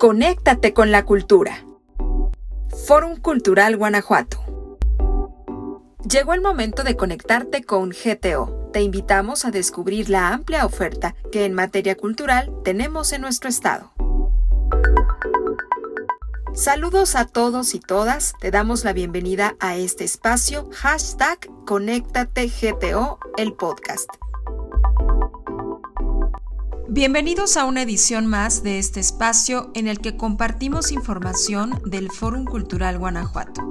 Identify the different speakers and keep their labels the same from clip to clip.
Speaker 1: Conéctate con la cultura. Fórum Cultural Guanajuato. Llegó el momento de conectarte con GTO. Te invitamos a descubrir la amplia oferta que en materia cultural tenemos en nuestro estado. Saludos a todos y todas, te damos la bienvenida a este espacio hashtag ConéctateGTO, el podcast. Bienvenidos a una edición más de este espacio en el que compartimos información del Fórum Cultural Guanajuato.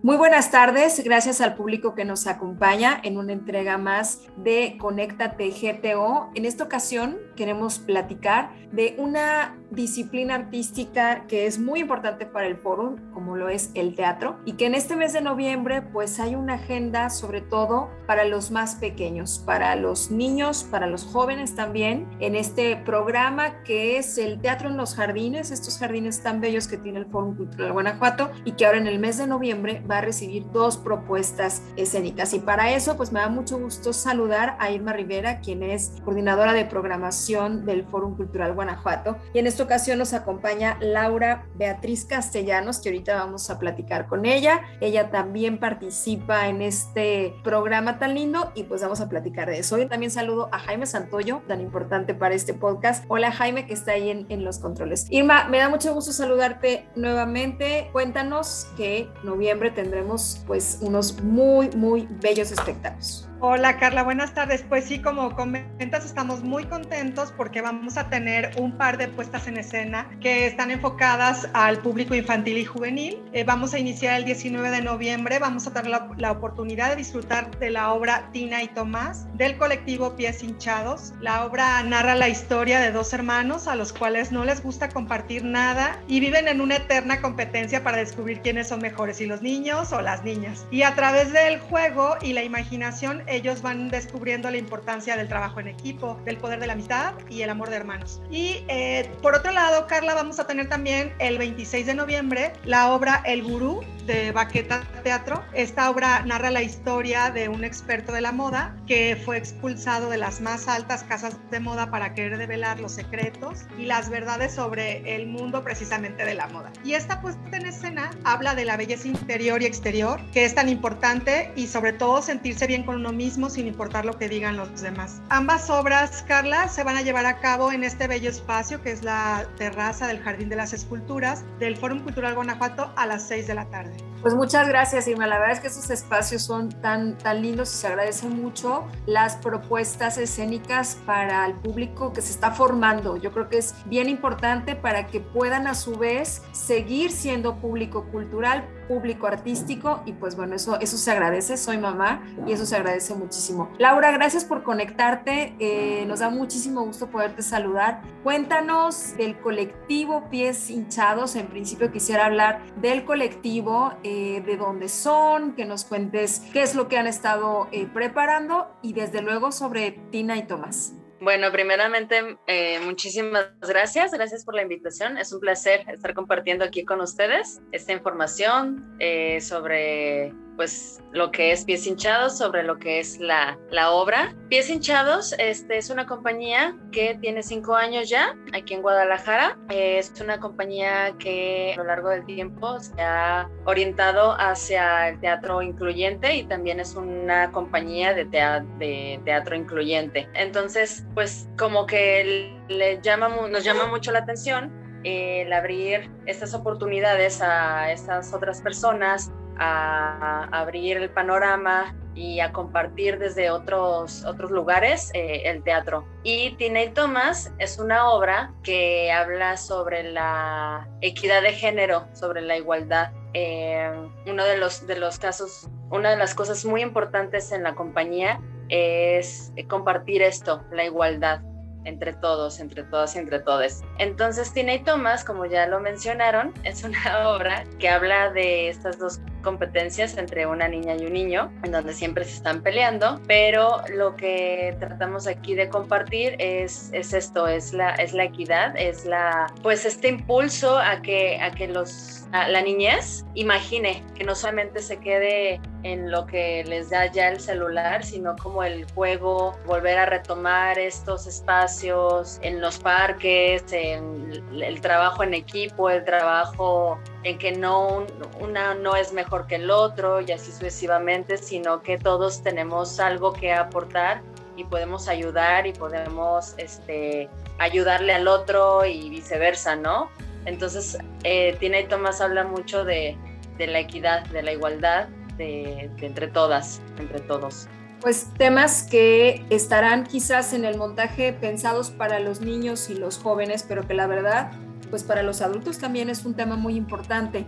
Speaker 1: Muy buenas tardes, gracias al público que nos acompaña en una entrega más de Conéctate GTO. En esta ocasión queremos platicar de una disciplina artística que es muy importante para el foro, como lo es el teatro, y que en este mes de noviembre pues hay una agenda sobre todo para los más pequeños, para los niños, para los jóvenes también, en este programa que es el Teatro en los Jardines, estos jardines tan bellos que tiene el Foro Cultural Guanajuato y que ahora en el mes de noviembre va a recibir dos propuestas escénicas. Y para eso, pues me da mucho gusto saludar a Irma Rivera, quien es coordinadora de programación del Fórum Cultural Guanajuato. Y en esta ocasión nos acompaña Laura Beatriz Castellanos, que ahorita vamos a platicar con ella. Ella también participa en este programa tan lindo y pues vamos a platicar de eso. Hoy también saludo a Jaime Santoyo, tan importante para este podcast. Hola Jaime, que está ahí en, en los controles. Irma, me da mucho gusto saludarte nuevamente. Cuéntanos que noviembre tendremos pues unos muy, muy bellos espectáculos.
Speaker 2: Hola Carla, buenas tardes. Pues sí, como comentas, estamos muy contentos porque vamos a tener un par de puestas en escena que están enfocadas al público infantil y juvenil. Eh, vamos a iniciar el 19 de noviembre, vamos a tener la, la, oportunidad de disfrutar de la obra Tina y Tomás del colectivo Pies Hinchados. La obra narra la historia de dos hermanos a los cuales no les gusta compartir nada y viven en una eterna competencia para descubrir quiénes son mejores, si los niños o las niñas. Y a través del juego y la imaginación, ellos van descubriendo la importancia del trabajo en equipo, del poder de la amistad y el amor de hermanos. Y eh, por otro lado, Carla, vamos a tener también el 26 de noviembre la obra El Gurú de Baqueta Teatro. Esta obra narra la historia de un experto de la moda que fue expulsado de las más altas casas de moda para querer develar los secretos y las verdades sobre el mundo precisamente de la moda. Y esta puesta en escena habla de la belleza interior y exterior, que es tan importante y sobre todo sentirse bien con uno mismo sin importar lo que digan los demás. Ambas obras, Carla, se van a llevar a cabo en este bello espacio que es la terraza del Jardín de las Esculturas del Fórum Cultural Guanajuato a las 6 de la tarde.
Speaker 1: Pues muchas gracias, Irma. La verdad es que esos espacios son tan, tan lindos y se agradecen mucho las propuestas escénicas para el público que se está formando. Yo creo que es bien importante para que puedan a su vez seguir siendo público cultural, público artístico y pues bueno, eso, eso se agradece. Soy mamá y eso se agradece muchísimo. Laura, gracias por conectarte. Eh, nos da muchísimo gusto poderte saludar. Cuéntanos del colectivo Pies Hinchados. En principio quisiera hablar del colectivo de dónde son, que nos cuentes qué es lo que han estado eh, preparando y desde luego sobre Tina y Tomás.
Speaker 3: Bueno, primeramente, eh, muchísimas gracias. Gracias por la invitación. Es un placer estar compartiendo aquí con ustedes esta información eh, sobre pues lo que es Pies Hinchados, sobre lo que es la, la obra. Pies Hinchados este, es una compañía que tiene cinco años ya aquí en Guadalajara. Es una compañía que a lo largo del tiempo se ha orientado hacia el teatro incluyente y también es una compañía de, teatro, de teatro incluyente. Entonces, pues como que le llama, nos llama mucho la atención el abrir estas oportunidades a estas otras personas a abrir el panorama y a compartir desde otros, otros lugares eh, el teatro. Y Tina y Thomas es una obra que habla sobre la equidad de género, sobre la igualdad. Eh, uno de los, de los casos, una de las cosas muy importantes en la compañía es compartir esto, la igualdad entre todos, entre todas y entre todos. Entonces, Tina y Thomas, como ya lo mencionaron, es una obra que habla de estas dos competencias entre una niña y un niño, en donde siempre se están peleando, pero lo que tratamos aquí de compartir es, es esto, es la, es la equidad, es la, pues este impulso a que, a que los, la niñez imagine, que no solamente se quede en lo que les da ya el celular, sino como el juego, volver a retomar estos espacios en los parques, en el trabajo en equipo, el trabajo en que no una no es mejor que el otro y así sucesivamente, sino que todos tenemos algo que aportar y podemos ayudar y podemos este, ayudarle al otro y viceversa, ¿no? Entonces, eh, y Tomás habla mucho de, de la equidad, de la igualdad de, entre todas, entre todos.
Speaker 1: Pues temas que estarán quizás en el montaje pensados para los niños y los jóvenes, pero que la verdad, pues para los adultos también es un tema muy importante.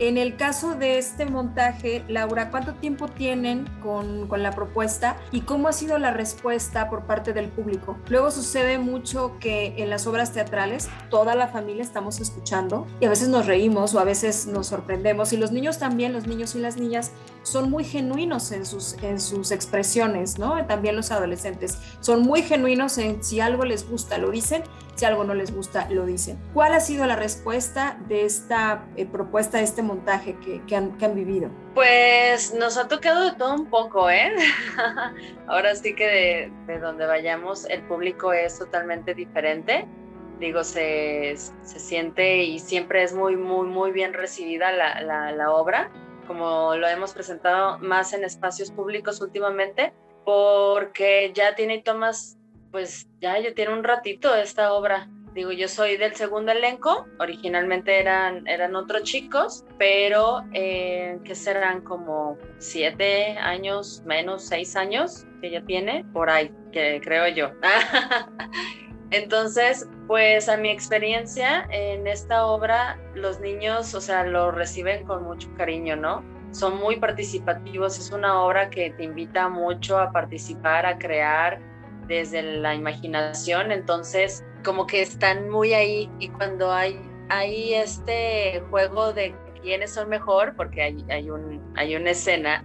Speaker 1: En el caso de este montaje, Laura, ¿cuánto tiempo tienen con, con, la propuesta y cómo ha sido la respuesta por parte del público? Luego sucede mucho que en las obras teatrales toda la familia estamos escuchando y a veces nos reímos o a veces nos sorprendemos y los niños también, los niños y las niñas son muy genuinos en sus, en sus expresiones, ¿no? También los adolescentes son muy genuinos en si algo les gusta, lo dicen, si algo no les gusta, lo dicen. ¿Cuál ha sido la respuesta de esta eh, propuesta, de este montaje que, han, vivido?
Speaker 3: Pues nos ha tocado todo un poco, ¿eh? Ahora sí que de, de, donde vayamos el público es totalmente diferente. Digo, se, se siente y siempre es muy, muy, muy bien recibida la, la obra como lo hemos presentado más en espacios públicos últimamente, porque ya tiene Tomás, pues ya, ya tiene un ratito esta obra. Digo, yo soy del segundo elenco, originalmente eran, eran otros chicos, pero eh, que serán como siete años, menos seis años que ya tiene, por ahí, que creo yo. Entonces, pues a mi experiencia en esta obra, los niños, o sea, lo reciben con mucho cariño, ¿no? Son muy participativos, es una obra que te invita mucho a participar, a crear desde la imaginación, entonces como que están muy ahí y cuando hay, hay este juego de quiénes son mejor, porque hay, hay, un, hay una escena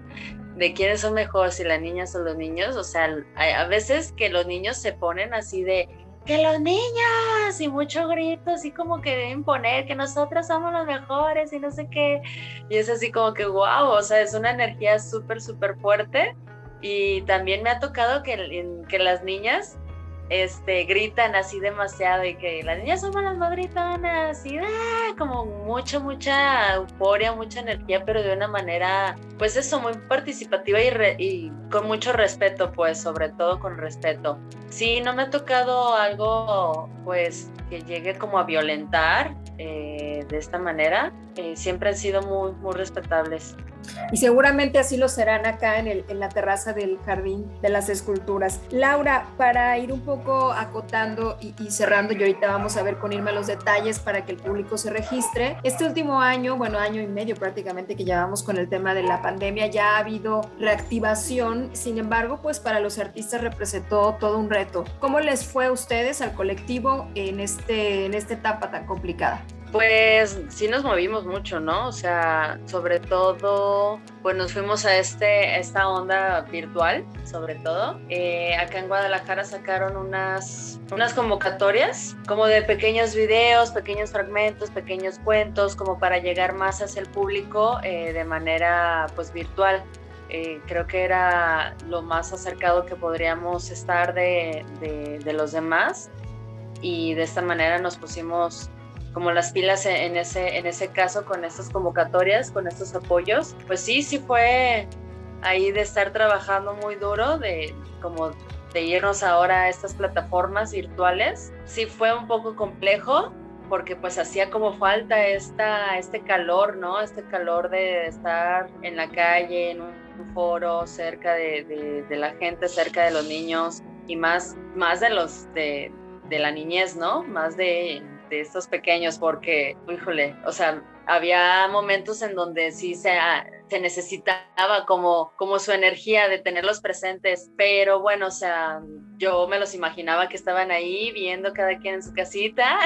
Speaker 3: de quiénes son mejor, si las niñas o los niños, o sea, a veces que los niños se ponen así de, que los niños y mucho grito, así como que deben poner que nosotros somos los mejores y no sé qué. Y es así como que, wow, o sea, es una energía súper, súper fuerte. Y también me ha tocado que, que las niñas este, gritan así demasiado y que las niñas somos las más gritonas y ah, como mucha, mucha euforia, mucha energía, pero de una manera, pues eso, muy participativa y, y con mucho respeto, pues sobre todo con respeto. Sí, no me ha tocado algo, pues, que llegue como a violentar eh, de esta manera. Eh, siempre han sido muy, muy respetables.
Speaker 1: Y seguramente así lo serán acá en, el, en la terraza del Jardín de las Esculturas. Laura, para ir un poco acotando y, cerrando, y ahorita vamos a ver con Irma los detalles para que el público se registre. Este último año, bueno, año y medio prácticamente que llevamos con el tema de la pandemia, ya ha habido reactivación. Sin embargo, pues para los artistas representó todo un reto. ¿Cómo les fue a ustedes, al colectivo, en, este, en esta etapa tan complicada?
Speaker 3: Pues sí nos movimos mucho, ¿no? O sea, sobre todo, pues nos fuimos a este, esta onda virtual, sobre todo. Eh, acá en Guadalajara sacaron unas, unas convocatorias como de pequeños videos, pequeños fragmentos, pequeños cuentos, como para llegar más hacia el público eh, de manera pues virtual. Eh, creo que era lo más acercado que podríamos estar de, de, de los demás y de esta manera nos pusimos como las pilas en ese, en ese caso con estas convocatorias, con estos apoyos, pues sí, sí fue ahí de estar trabajando muy duro, de como de irnos ahora a estas plataformas virtuales. Sí fue un poco complejo porque pues hacía como falta esta, este calor, ¿no? Este calor de estar en la calle, en un foro, cerca de, de, la gente, cerca de los niños y más, más de los de, de la niñez, ¿no? Más de estos pequeños porque, híjole, o sea, había momentos en donde sí se, se necesitaba como, como su energía de tenerlos presentes, pero bueno, o sea, yo me los imaginaba que estaban ahí viendo cada quien en su casita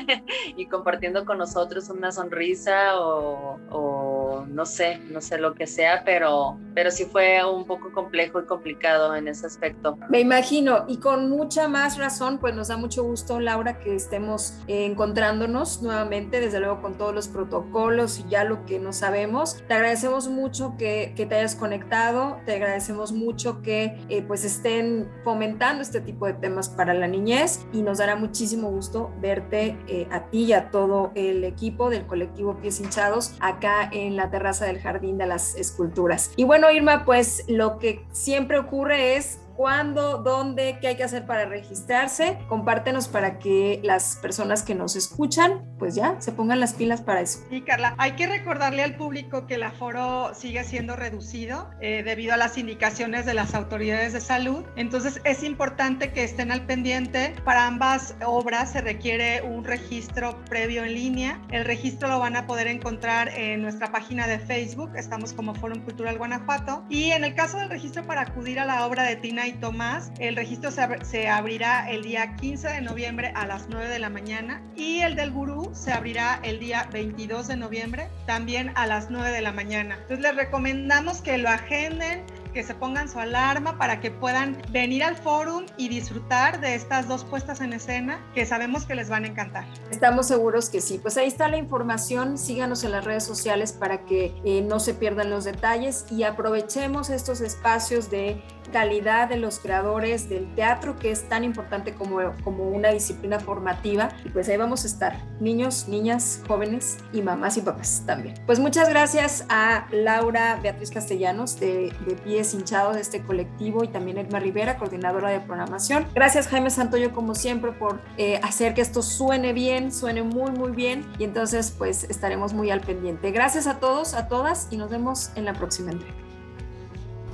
Speaker 3: y compartiendo con nosotros una sonrisa o no sé, no sé lo que sea, pero, pero sí fue un poco complejo y complicado en ese aspecto.
Speaker 1: Me imagino, y con mucha más razón, pues nos da mucho gusto, Laura, que estemos encontrándonos nuevamente, desde luego con todos los protocolos y ya lo que no sabemos. Te agradecemos mucho que, que te hayas conectado, te agradecemos mucho que eh, pues estén fomentando este tipo de temas para la niñez y nos dará muchísimo gusto verte eh, a ti y a todo el equipo del colectivo Pies Hinchados acá en la terraza del Jardín de las Esculturas. Y bueno, Irma, pues lo que siempre ocurre es cuándo, dónde, qué hay que hacer para registrarse. Compártenos para que las personas que nos escuchan, pues ya se pongan las pilas para eso.
Speaker 2: Sí, Carla, hay que recordarle al público que el aforo sigue siendo reducido eh, debido a las indicaciones de las autoridades de salud. Entonces es importante que estén al pendiente. Para ambas obras se requiere un registro previo en línea. El registro lo van a poder encontrar en nuestra página de Facebook. Estamos como Fórum Cultural Guanajuato. Y en el caso del registro para acudir a la obra de Tina y Tomás. El registro se, abrirá el día 15 de noviembre a las 9 de la mañana y el del gurú se abrirá el día 22 de noviembre también a las 9 de la mañana. Entonces les recomendamos que lo agenden que se pongan su alarma para que puedan venir al forum y disfrutar de estas dos puestas en escena que sabemos que les van a encantar.
Speaker 1: Estamos seguros que sí. Pues ahí está la información. Síganos en las redes sociales para que eh, no se pierdan los detalles y aprovechemos estos espacios de calidad de los creadores del teatro, que es tan importante como, como una disciplina formativa. Y pues ahí vamos a estar, niños, niñas, jóvenes y mamás y papás también. Pues muchas gracias a Laura Beatriz Castellanos de, de Pies Hinchados de este colectivo y también Edma Rivera, coordinadora de programación. Gracias Jaime Santoyo como siempre por eh, hacer que esto suene bien, suene muy muy bien y entonces pues estaremos muy al pendiente. Gracias a todos, a todas y nos vemos en la próxima entrega.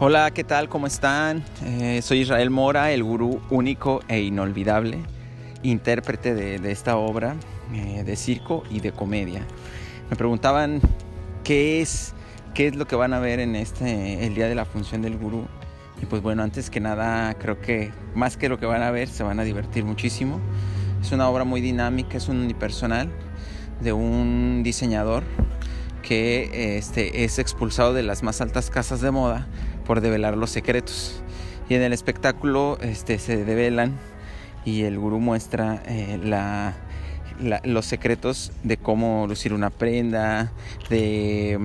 Speaker 4: Hola, ¿qué tal? ¿Cómo están? Eh, soy Israel Mora, el gurú único e inolvidable, intérprete de, esta obra eh, de circo y de comedia. Me preguntaban qué es, qué es lo que van a ver en este, el día de la función del gurú. Y pues bueno, antes que nada, creo que más que lo que van a ver, se van a divertir muchísimo. Es una obra muy dinámica, es un unipersonal de un diseñador que este, es expulsado de las más altas casas de moda por develar los secretos. Y en el espectáculo este, se develan y el gurú muestra eh, la, los secretos de cómo lucir una prenda, de,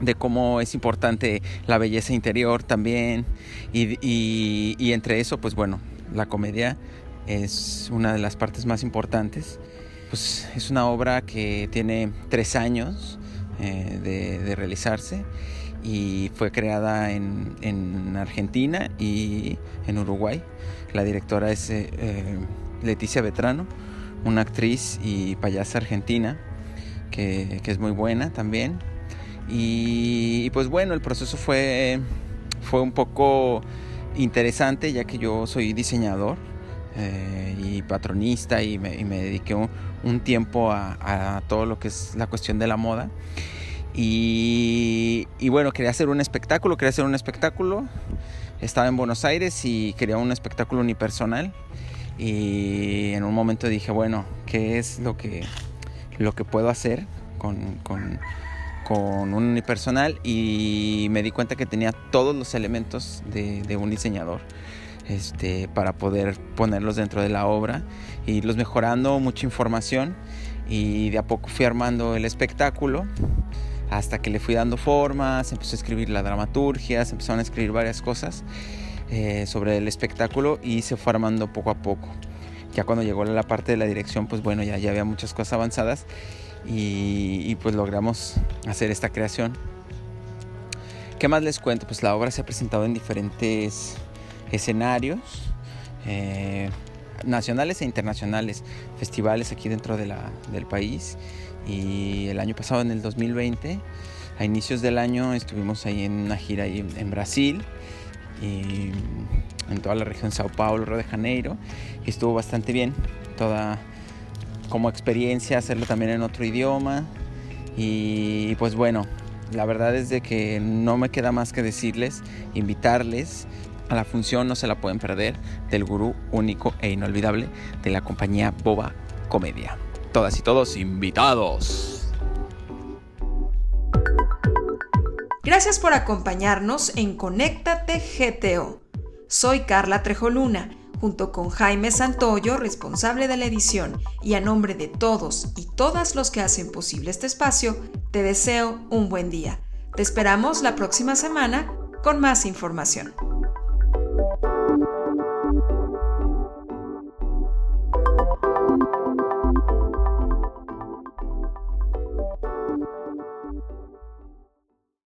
Speaker 4: de cómo es importante la belleza interior también. Y, y, entre eso, pues bueno, la comedia es una de las partes más importantes. Pues es una obra que tiene tres años eh, de, de realizarse y fue creada en, en, Argentina y en Uruguay. La directora es eh, eh, Leticia Vetrano, una actriz y payasa argentina que, que es muy buena también. Y, pues bueno, el proceso fue, fue un poco interesante ya que yo soy diseñador eh, y patronista y me, y me dediqué un, un tiempo a, a, todo lo que es la cuestión de la moda. Y, bueno, quería hacer un espectáculo, quería hacer un espectáculo. Estaba en Buenos Aires y quería un espectáculo unipersonal. Y en un momento dije, bueno, ¿qué es lo que, lo que puedo hacer con, con, con un unipersonal? Y me di cuenta que tenía todos los elementos de, de un diseñador. Este, para poder ponerlos dentro de la obra y los mejorando, mucha información y de a poco fui armando el espectáculo hasta que le fui dando forma, se empezó a escribir la dramaturgia, se empezaron a escribir varias cosas eh, sobre el espectáculo y se fue armando poco a poco. Ya cuando llegó la parte de la dirección, pues bueno, ya, ya había muchas cosas avanzadas y, pues logramos hacer esta creación. ¿Qué más les cuento? Pues la obra se ha presentado en diferentes escenarios. Eh, nacionales e internacionales, festivales aquí dentro de la, del país y el año pasado, en el 2020, a inicios del año estuvimos ahí en una gira ahí en Brasil y en toda la región Sao Paulo, Río de Janeiro. Y estuvo bastante bien, toda como experiencia, hacerlo también en otro idioma. Y pues bueno, la verdad es de que no me queda más que decirles, invitarles a la función, no se la pueden perder, del gurú único e inolvidable de la compañía Boba Comedia todas y todos invitados.
Speaker 1: Gracias por acompañarnos en Conéctate GTO. Soy Carla Trejoluna, junto con Jaime Santoyo, responsable de la edición, y a nombre de todos y todas los que hacen posible este espacio, te deseo un buen día. Te esperamos la próxima semana con más información.